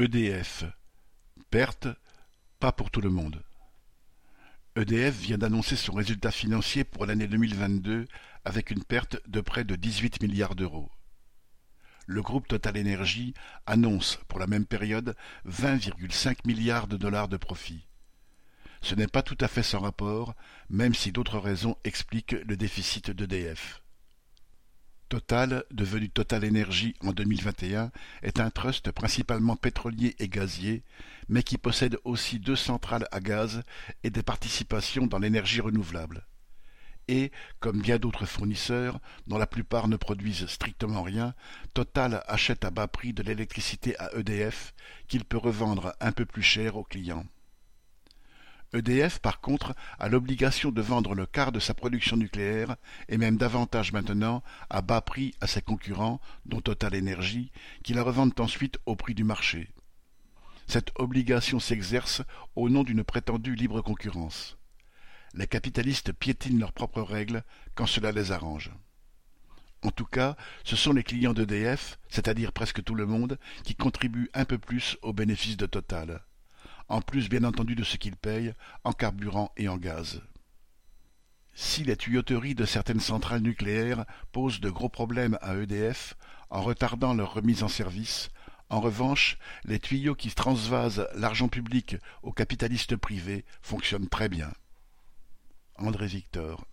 EDF. Perte, pas pour tout le monde. EDF vient d'annoncer son résultat financier pour l'année 2022 avec une perte de près de 18 milliards d'euros. Le groupe Total Energy annonce pour la même période 20,5 milliards de dollars de profit. Ce n'est pas tout à fait sans rapport, même si d'autres raisons expliquent le déficit d'EDF. Total, devenu Total Energy en 2021, est un trust principalement pétrolier et gazier, mais qui possède aussi deux centrales à gaz et des participations dans l'énergie renouvelable. Et, comme bien d'autres fournisseurs, dont la plupart ne produisent strictement rien, Total achète à bas prix de l'électricité à EDF, qu'il peut revendre un peu plus cher aux clients. EDF, par contre, a l'obligation de vendre le quart de sa production nucléaire, et même davantage maintenant, à bas prix à ses concurrents, dont Total Energy, qui la revendent ensuite au prix du marché. Cette obligation s'exerce au nom d'une prétendue libre concurrence. Les capitalistes piétinent leurs propres règles quand cela les arrange. En tout cas, ce sont les clients d'EDF, c'est-à-dire presque tout le monde, qui contribuent un peu plus aux bénéfices de Total en plus bien entendu de ce qu'ils payent en carburant et en gaz. Si les tuyauteries de certaines centrales nucléaires posent de gros problèmes à EDF en retardant leur remise en service, en revanche, les tuyaux qui transvasent l'argent public aux capitalistes privés fonctionnent très bien. André Victor